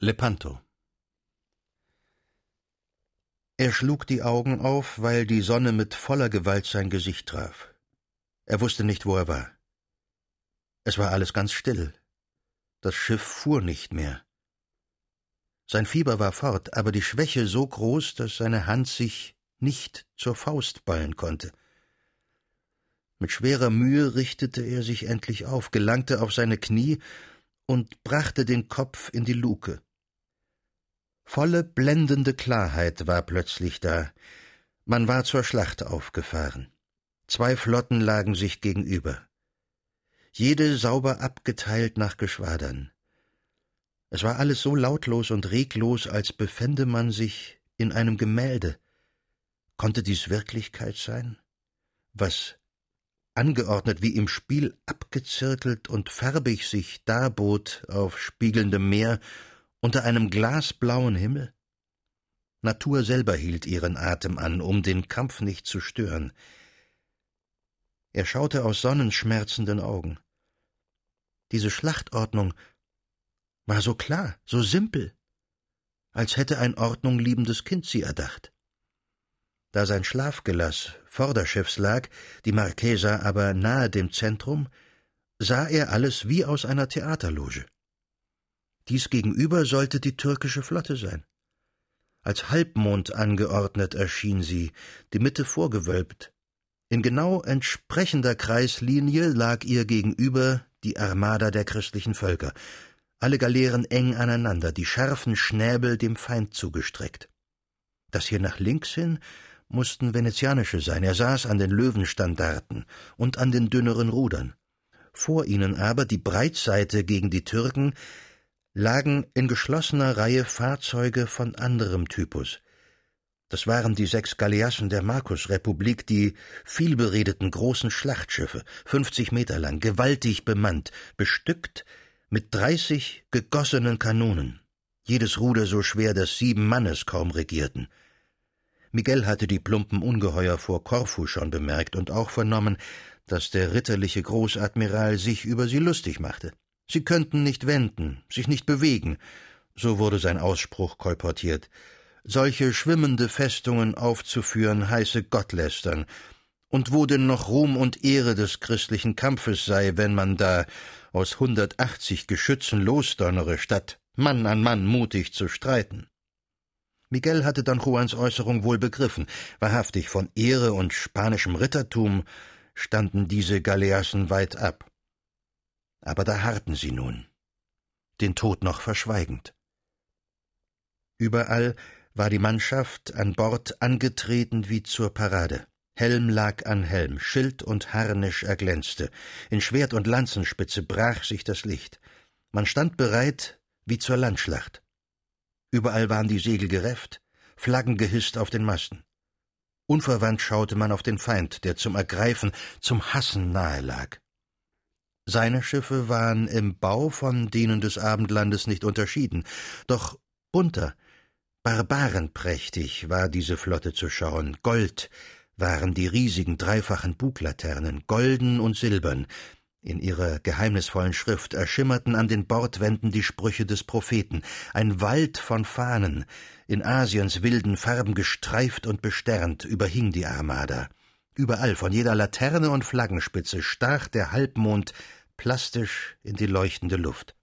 Lepanto Er schlug die Augen auf, weil die Sonne mit voller Gewalt sein Gesicht traf. Er wusste nicht, wo er war. Es war alles ganz still. Das Schiff fuhr nicht mehr. Sein Fieber war fort, aber die Schwäche so groß, dass seine Hand sich nicht zur Faust ballen konnte. Mit schwerer Mühe richtete er sich endlich auf, gelangte auf seine Knie und brachte den Kopf in die Luke. Volle, blendende Klarheit war plötzlich da. Man war zur Schlacht aufgefahren. Zwei Flotten lagen sich gegenüber. Jede sauber abgeteilt nach Geschwadern. Es war alles so lautlos und reglos, als befände man sich in einem Gemälde. Konnte dies Wirklichkeit sein? Was angeordnet wie im Spiel abgezirkelt und farbig sich darbot auf spiegelndem Meer unter einem glasblauen Himmel? Natur selber hielt ihren Atem an, um den Kampf nicht zu stören. Er schaute aus sonnenschmerzenden Augen. Diese Schlachtordnung war so klar, so simpel, als hätte ein ordnungliebendes Kind sie erdacht. Da sein Schlafgelass vorderschiffs lag, die Marquesa aber nahe dem Zentrum, sah er alles wie aus einer Theaterloge. Dies gegenüber sollte die türkische Flotte sein. Als Halbmond angeordnet erschien sie, die Mitte vorgewölbt. In genau entsprechender Kreislinie lag ihr gegenüber die Armada der christlichen Völker, alle Galeeren eng aneinander, die scharfen Schnäbel dem Feind zugestreckt. Das hier nach links hin mussten venezianische sein, er saß an den Löwenstandarten und an den dünneren Rudern. Vor ihnen aber die Breitseite gegen die Türken, lagen in geschlossener Reihe Fahrzeuge von anderem Typus. Das waren die sechs Galeassen der Markusrepublik, die vielberedeten großen Schlachtschiffe, fünfzig Meter lang, gewaltig bemannt, bestückt mit dreißig gegossenen Kanonen, jedes Ruder so schwer, dass sieben Mannes kaum regierten. Miguel hatte die plumpen Ungeheuer vor Korfu schon bemerkt und auch vernommen, dass der ritterliche Großadmiral sich über sie lustig machte. Sie könnten nicht wenden, sich nicht bewegen, so wurde sein Ausspruch kolportiert. Solche schwimmende Festungen aufzuführen, heiße Gottlästern. Und wo denn noch Ruhm und Ehre des christlichen Kampfes sei, wenn man da aus hundertachtzig Geschützen losdonnere, statt Mann an Mann mutig zu streiten. Miguel hatte Don Juans Äußerung wohl begriffen. Wahrhaftig von Ehre und spanischem Rittertum standen diese Galeassen weit ab. Aber da harrten sie nun, den Tod noch verschweigend. Überall war die Mannschaft an Bord angetreten wie zur Parade. Helm lag an Helm, Schild und Harnisch erglänzte, in Schwert und Lanzenspitze brach sich das Licht. Man stand bereit wie zur Landschlacht. Überall waren die Segel gerefft, Flaggen gehisst auf den Masten. Unverwandt schaute man auf den Feind, der zum Ergreifen, zum Hassen nahe lag. Seine Schiffe waren im Bau von denen des Abendlandes nicht unterschieden, doch bunter, barbarenprächtig war diese Flotte zu schauen. Gold waren die riesigen dreifachen Buglaternen, golden und silbern. In ihrer geheimnisvollen Schrift erschimmerten an den Bordwänden die Sprüche des Propheten, ein Wald von Fahnen, in Asiens wilden Farben gestreift und besternt, überhing die Armada. Überall, von jeder Laterne und Flaggenspitze, stach der Halbmond plastisch in die leuchtende Luft.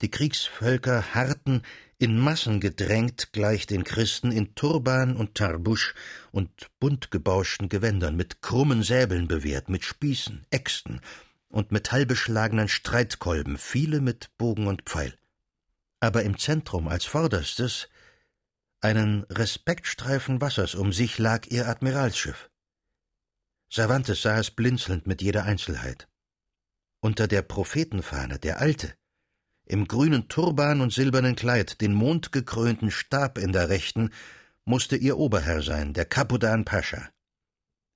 Die Kriegsvölker harrten, in Massen gedrängt gleich den Christen in Turban und Tarbusch und bunt gebauschten Gewändern, mit krummen Säbeln bewehrt, mit Spießen, Äxten und metallbeschlagenen Streitkolben, viele mit Bogen und Pfeil. Aber im Zentrum als vorderstes einen Respektstreifen Wassers um sich lag ihr Admiralsschiff. Cervantes sah es blinzelnd mit jeder Einzelheit. Unter der Prophetenfahne, der alte, im grünen Turban und silbernen Kleid, den mondgekrönten Stab in der rechten, musste ihr Oberherr sein, der Kapudan Pascha.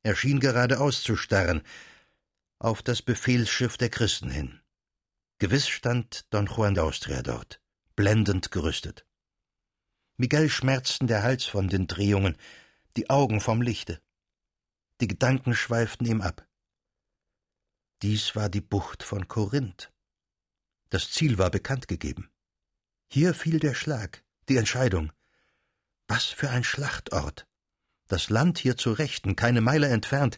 Er schien gerade auszustarren, auf das Befehlsschiff der Christen hin. Gewiss stand Don Juan d'Austria dort, blendend gerüstet. Miguel schmerzten der Hals von den Drehungen, die Augen vom Lichte. Die Gedanken schweiften ihm ab. Dies war die Bucht von Korinth. Das Ziel war bekannt gegeben. Hier fiel der Schlag, die Entscheidung. Was für ein Schlachtort! Das Land hier zur Rechten, keine Meile entfernt,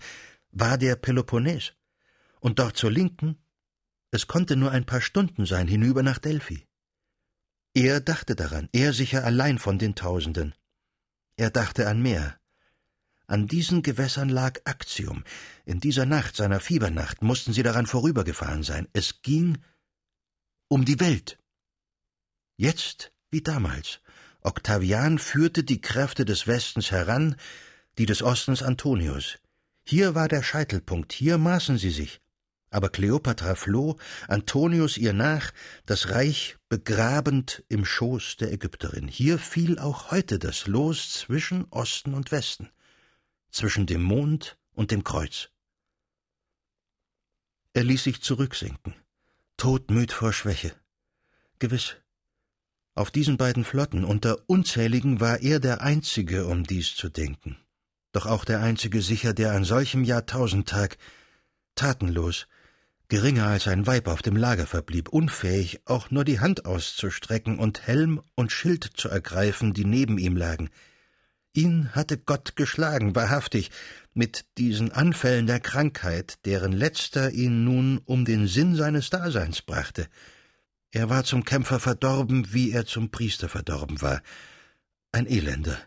war der Peloponnes. Und dort zur Linken, es konnte nur ein paar Stunden sein, hinüber nach Delphi. Er dachte daran, er sicher allein von den Tausenden. Er dachte an mehr. An diesen Gewässern lag Actium. In dieser Nacht, seiner Fiebernacht, mussten sie daran vorübergefahren sein. Es ging um die Welt. Jetzt wie damals. Octavian führte die Kräfte des Westens heran, die des Ostens Antonius. Hier war der Scheitelpunkt, hier maßen sie sich. Aber Kleopatra floh, Antonius ihr nach, das Reich begrabend im Schoß der Ägypterin. Hier fiel auch heute das Los zwischen Osten und Westen, zwischen dem Mond und dem Kreuz. Er ließ sich zurücksinken, todmüd vor Schwäche. Gewiss, auf diesen beiden Flotten unter unzähligen war er der Einzige, um dies zu denken. Doch auch der Einzige sicher, der an solchem Jahrtausendtag tatenlos, geringer als ein Weib auf dem Lager verblieb, unfähig, auch nur die Hand auszustrecken und Helm und Schild zu ergreifen, die neben ihm lagen. Ihn hatte Gott geschlagen, wahrhaftig, mit diesen Anfällen der Krankheit, deren letzter ihn nun um den Sinn seines Daseins brachte. Er war zum Kämpfer verdorben, wie er zum Priester verdorben war. Ein Elender.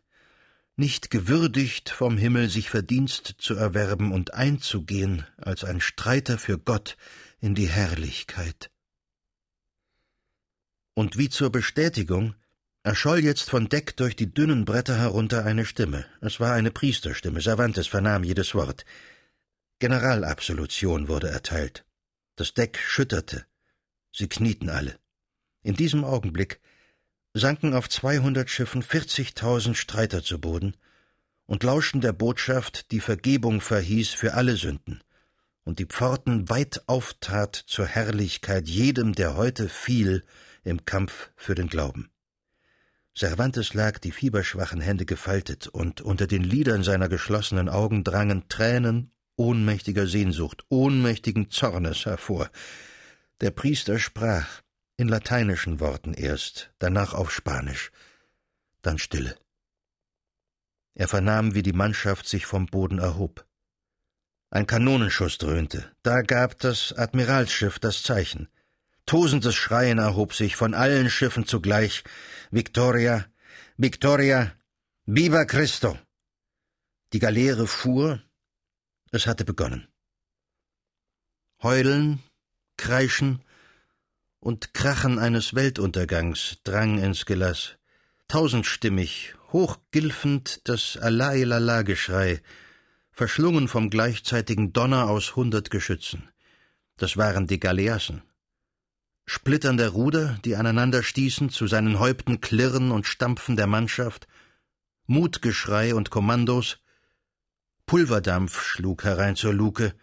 Nicht gewürdigt, vom Himmel sich Verdienst zu erwerben und einzugehen als ein Streiter für Gott in die Herrlichkeit. Und wie zur Bestätigung erscholl jetzt von Deck durch die dünnen Bretter herunter eine Stimme. Es war eine Priesterstimme, Cervantes vernahm jedes Wort. Generalabsolution wurde erteilt. Das Deck schütterte. Sie knieten alle. In diesem Augenblick sanken auf zweihundert Schiffen vierzigtausend Streiter zu Boden und lauschten der Botschaft, die Vergebung verhieß für alle Sünden und die Pforten weit auftat zur Herrlichkeit jedem, der heute fiel im Kampf für den Glauben. Cervantes lag die fieberschwachen Hände gefaltet, und unter den Lidern seiner geschlossenen Augen drangen Tränen ohnmächtiger Sehnsucht, ohnmächtigen Zornes hervor. Der Priester sprach, in lateinischen Worten erst, danach auf Spanisch, dann Stille. Er vernahm, wie die Mannschaft sich vom Boden erhob. Ein Kanonenschuss dröhnte, da gab das Admiralsschiff das Zeichen. Tosendes Schreien erhob sich von allen Schiffen zugleich. Victoria, Victoria, Viva Cristo! Die Galeere fuhr, es hatte begonnen. Heulen, Kreischen, und Krachen eines Weltuntergangs drang ins Gelass. Tausendstimmig, hochgilfend das Alailala-Geschrei, verschlungen vom gleichzeitigen Donner aus hundert Geschützen. Das waren die Galeassen. Splitternde Ruder, die aneinander stießen, zu seinen Häupten Klirren und Stampfen der Mannschaft, Mutgeschrei und Kommandos, Pulverdampf schlug herein zur Luke,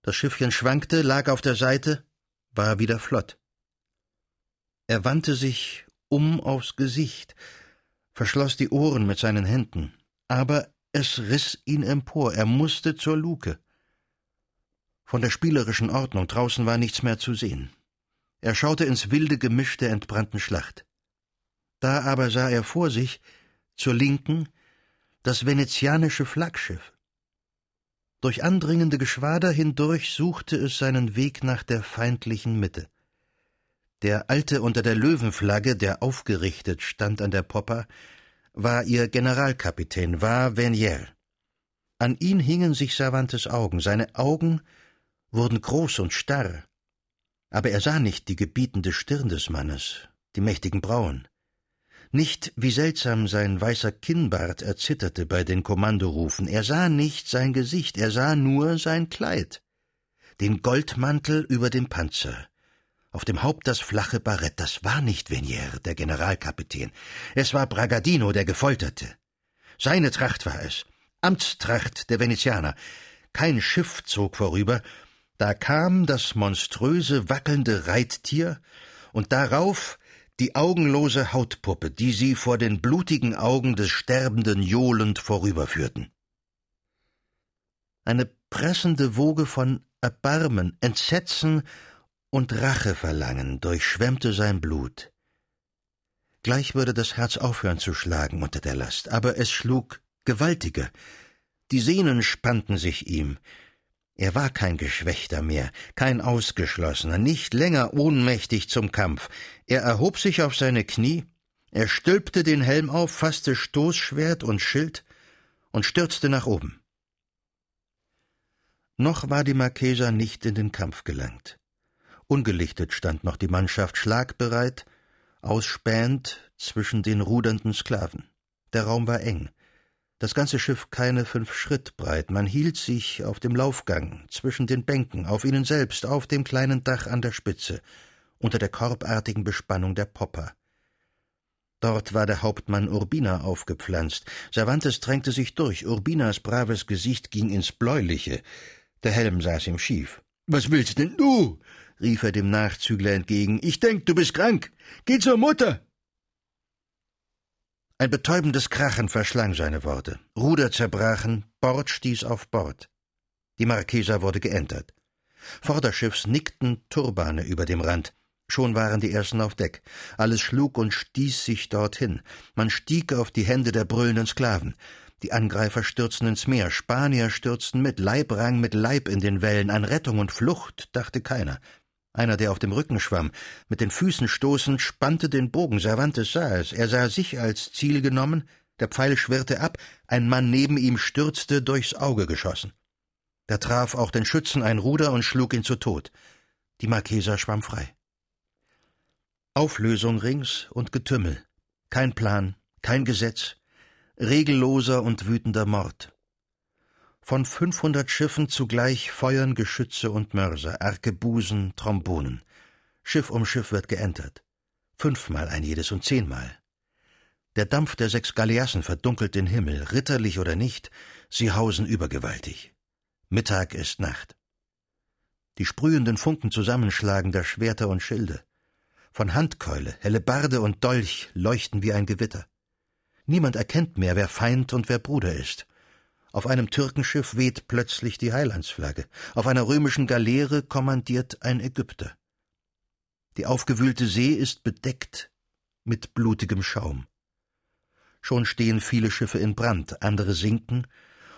das Schiffchen schwankte, lag auf der Seite, war wieder flott. Er wandte sich um aufs Gesicht, verschloss die Ohren mit seinen Händen, aber es riss ihn empor, er musste zur Luke. Von der spielerischen Ordnung draußen war nichts mehr zu sehen. Er schaute ins wilde Gemisch der entbrannten Schlacht. Da aber sah er vor sich, zur Linken, das venezianische Flaggschiff. Durch andringende Geschwader hindurch suchte es seinen Weg nach der feindlichen Mitte. Der Alte unter der Löwenflagge, der aufgerichtet stand an der Popper, war ihr Generalkapitän, war Venier. An ihn hingen sich Cervantes Augen, seine Augen wurden groß und starr. Aber er sah nicht die gebietende Stirn des Mannes, die mächtigen Brauen. Nicht, wie seltsam sein weißer Kinnbart erzitterte bei den Kommandorufen, er sah nicht sein Gesicht, er sah nur sein Kleid, den Goldmantel über dem Panzer, auf dem Haupt das flache Barett, das war nicht Venier, der Generalkapitän. Es war Bragadino, der Gefolterte. Seine Tracht war es, Amtstracht der Venezianer. Kein Schiff zog vorüber, da kam das monströse, wackelnde Reittier und darauf die augenlose Hautpuppe, die sie vor den blutigen Augen des Sterbenden johlend vorüberführten. Eine pressende Woge von Erbarmen, Entsetzen und Racheverlangen durchschwemmte sein Blut. Gleich würde das Herz aufhören zu schlagen unter der Last, aber es schlug gewaltiger. Die Sehnen spannten sich ihm. Er war kein Geschwächter mehr, kein Ausgeschlossener, nicht länger ohnmächtig zum Kampf. Er erhob sich auf seine Knie, er stülpte den Helm auf, fasste Stoßschwert und Schild und stürzte nach oben. Noch war die Marquesa nicht in den Kampf gelangt. Ungelichtet stand noch die Mannschaft schlagbereit, ausspähend zwischen den rudernden Sklaven. Der Raum war eng. Das ganze Schiff keine fünf Schritt breit. Man hielt sich auf dem Laufgang, zwischen den Bänken, auf ihnen selbst, auf dem kleinen Dach an der Spitze, unter der korbartigen Bespannung der Popper. Dort war der Hauptmann Urbina aufgepflanzt. Cervantes drängte sich durch. Urbinas braves Gesicht ging ins Bläuliche. Der Helm saß ihm schief. Was willst denn du? rief er dem Nachzügler entgegen. Ich denk, du bist krank. Geh zur Mutter. Ein betäubendes Krachen verschlang seine Worte. Ruder zerbrachen, Bord stieß auf Bord. Die Marquesa wurde geentert. Vorderschiffs nickten Turbane über dem Rand. Schon waren die ersten auf Deck. Alles schlug und stieß sich dorthin. Man stieg auf die Hände der brüllenden Sklaven. Die Angreifer stürzten ins Meer, Spanier stürzten mit, Leib rang mit Leib in den Wellen. An Rettung und Flucht dachte keiner. Einer, der auf dem Rücken schwamm, mit den Füßen stoßend, spannte den Bogen. Cervantes sah es. Er sah sich als Ziel genommen. Der Pfeil schwirrte ab. Ein Mann neben ihm stürzte, durchs Auge geschossen. Da traf auch den Schützen ein Ruder und schlug ihn zu Tod. Die Marquesa schwamm frei. Auflösung rings und Getümmel. Kein Plan, kein Gesetz. Regelloser und wütender Mord. Von fünfhundert Schiffen zugleich feuern Geschütze und Mörser, Arkebusen, Trombonen. Schiff um Schiff wird geentert. Fünfmal ein jedes und zehnmal. Der Dampf der sechs Galeassen verdunkelt den Himmel, ritterlich oder nicht, sie hausen übergewaltig. Mittag ist Nacht. Die sprühenden Funken zusammenschlagen der Schwerter und Schilde. Von Handkeule, Hellebarde und Dolch leuchten wie ein Gewitter. Niemand erkennt mehr, wer Feind und wer Bruder ist. Auf einem Türkenschiff weht plötzlich die Heilandsflagge. Auf einer römischen Galeere kommandiert ein Ägypter. Die aufgewühlte See ist bedeckt mit blutigem Schaum. Schon stehen viele Schiffe in Brand, andere sinken,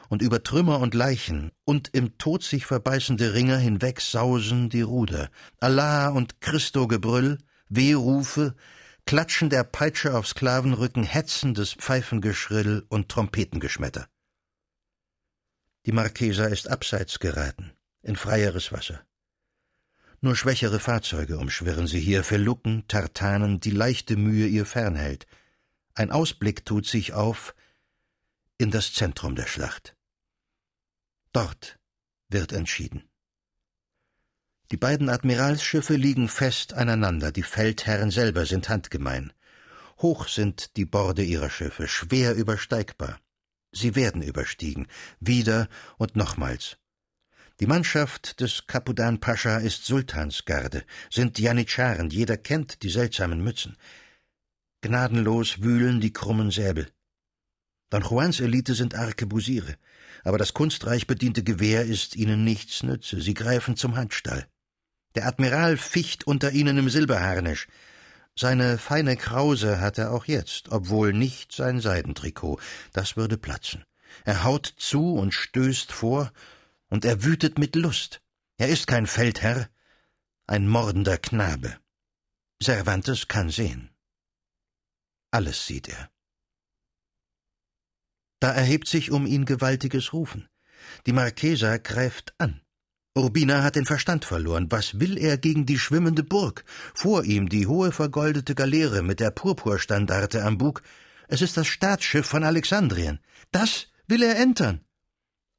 und über Trümmer und Leichen und im Tod sich verbeißende Ringer hinweg sausen die Ruder. Allah und Christo-Gebrüll, Wehrufe, Klatschen der Peitsche auf Sklavenrücken, hetzendes Pfeifengeschrill und Trompetengeschmetter. Die Marquesa ist abseits geraten, in freieres Wasser. Nur schwächere Fahrzeuge umschwirren sie hier, Felucken, Tartanen, die leichte Mühe ihr fernhält. Ein Ausblick tut sich auf in das Zentrum der Schlacht. Dort wird entschieden. Die beiden Admiralsschiffe liegen fest aneinander, die Feldherren selber sind handgemein. Hoch sind die Borde ihrer Schiffe, schwer übersteigbar. Sie werden überstiegen, wieder und nochmals. Die Mannschaft des Kapudan Pascha ist Sultansgarde, sind Janitscharen, jeder kennt die seltsamen Mützen. Gnadenlos wühlen die krummen Säbel. Don Juans Elite sind Arkebusiere, aber das kunstreich bediente Gewehr ist ihnen nichts nütze, sie greifen zum Handstall. Der Admiral ficht unter ihnen im Silberharnisch, seine feine Krause hat er auch jetzt, obwohl nicht sein Seidentrikot. Das würde platzen. Er haut zu und stößt vor, und er wütet mit Lust. Er ist kein Feldherr, ein mordender Knabe. Cervantes kann sehen. Alles sieht er. Da erhebt sich um ihn gewaltiges Rufen. Die Marquesa greift an. Urbina hat den Verstand verloren. Was will er gegen die schwimmende Burg? Vor ihm die hohe vergoldete Galeere mit der Purpurstandarte am Bug. Es ist das Staatsschiff von Alexandrien. Das will er entern.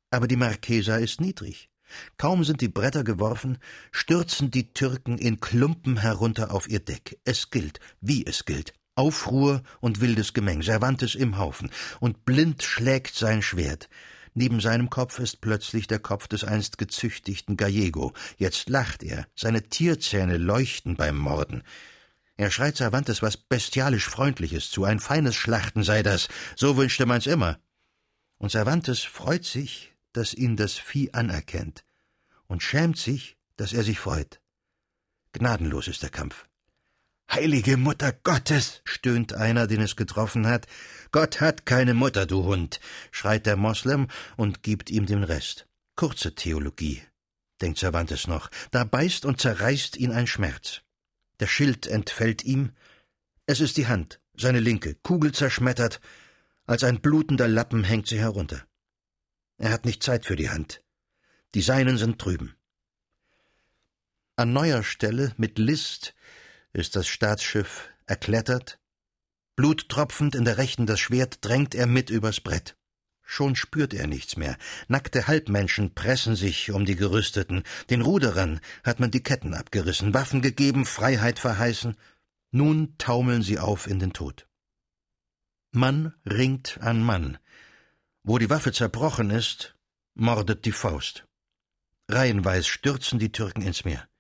Aber die Marquesa ist niedrig. Kaum sind die Bretter geworfen, stürzen die Türken in Klumpen herunter auf ihr Deck. Es gilt, wie es gilt. Aufruhr und wildes Gemeng, Cervantes im Haufen, und blind schlägt sein Schwert. Neben seinem Kopf ist plötzlich der Kopf des einst gezüchtigten Gallego. Jetzt lacht er, seine Tierzähne leuchten beim Morden. Er schreit Cervantes was bestialisch Freundliches zu, ein feines Schlachten sei das, so wünschte man's immer. Und Cervantes freut sich, dass ihn das Vieh anerkennt, und schämt sich, dass er sich freut. Gnadenlos ist der Kampf. Heilige Mutter Gottes, stöhnt einer, den es getroffen hat. Gott hat keine Mutter, du Hund, schreit der Moslem und gibt ihm den Rest. Kurze Theologie, denkt Cervantes noch, da beißt und zerreißt ihn ein Schmerz. Der Schild entfällt ihm, es ist die Hand, seine linke, kugelzerschmettert, als ein blutender Lappen hängt sie herunter. Er hat nicht Zeit für die Hand. Die Seinen sind drüben. An neuer Stelle, mit List, ist das Staatsschiff erklettert. Bluttropfend in der Rechten das Schwert drängt er mit übers Brett. Schon spürt er nichts mehr. Nackte Halbmenschen pressen sich um die Gerüsteten. Den Ruderern hat man die Ketten abgerissen, Waffen gegeben, Freiheit verheißen. Nun taumeln sie auf in den Tod. Mann ringt an Mann. Wo die Waffe zerbrochen ist, mordet die Faust. Reihenweis stürzen die Türken ins Meer.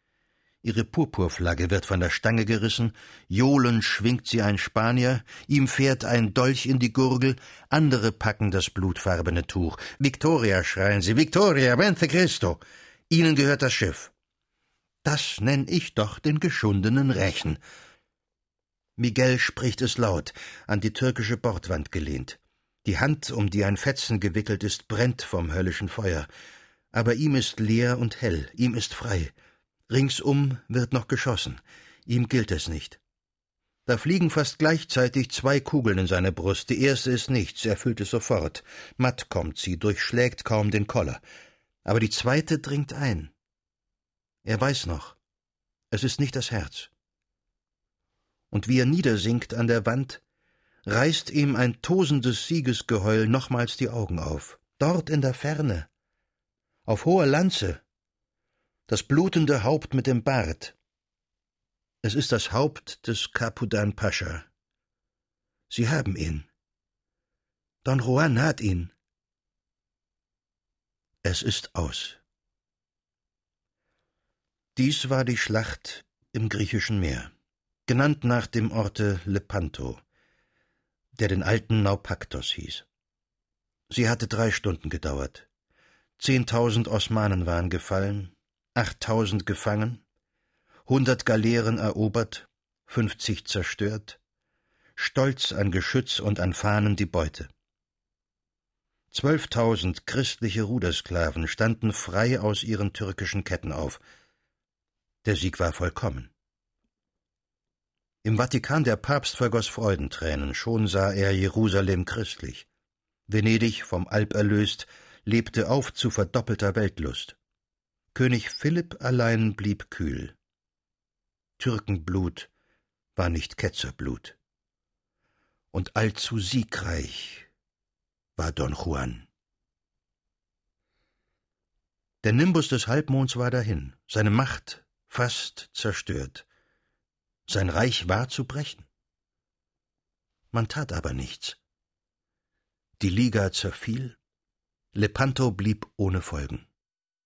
Ihre Purpurflagge wird von der Stange gerissen, johlend schwingt sie ein Spanier, ihm fährt ein Dolch in die Gurgel, andere packen das blutfarbene Tuch. Victoria, schreien sie, Victoria, Vente Cristo! Ihnen gehört das Schiff. Das nenn ich doch den geschundenen Rächen. Miguel spricht es laut, an die türkische Bordwand gelehnt. Die Hand, um die ein Fetzen gewickelt ist, brennt vom höllischen Feuer. Aber ihm ist leer und hell, ihm ist frei. Ringsum wird noch geschossen. Ihm gilt es nicht. Da fliegen fast gleichzeitig zwei Kugeln in seine Brust. Die erste ist nichts, er fühlt es sofort. Matt kommt sie, durchschlägt kaum den Koller. Aber die zweite dringt ein. Er weiß noch, es ist nicht das Herz. Und wie er niedersinkt an der Wand, reißt ihm ein tosendes Siegesgeheul nochmals die Augen auf. Dort in der Ferne, auf hoher Lanze, das blutende Haupt mit dem Bart. Es ist das Haupt des Capudan Pascha. Sie haben ihn. Don Juan hat ihn. Es ist aus. Dies war die Schlacht im griechischen Meer, genannt nach dem Orte Lepanto, der den alten Naupaktos hieß. Sie hatte drei Stunden gedauert. Zehntausend Osmanen waren gefallen, achttausend gefangen, hundert Galeeren erobert, fünfzig zerstört, stolz an Geschütz und an Fahnen die Beute. Zwölftausend christliche Rudersklaven standen frei aus ihren türkischen Ketten auf. Der Sieg war vollkommen. Im Vatikan der Papst vergoß Freudentränen, schon sah er Jerusalem christlich. Venedig, vom Alp erlöst, lebte auf zu verdoppelter Weltlust. König Philipp allein blieb kühl. Türkenblut war nicht Ketzerblut. Und allzu siegreich war Don Juan. Der Nimbus des Halbmonds war dahin, seine Macht fast zerstört. Sein Reich war zu brechen. Man tat aber nichts. Die Liga zerfiel, Lepanto blieb ohne Folgen.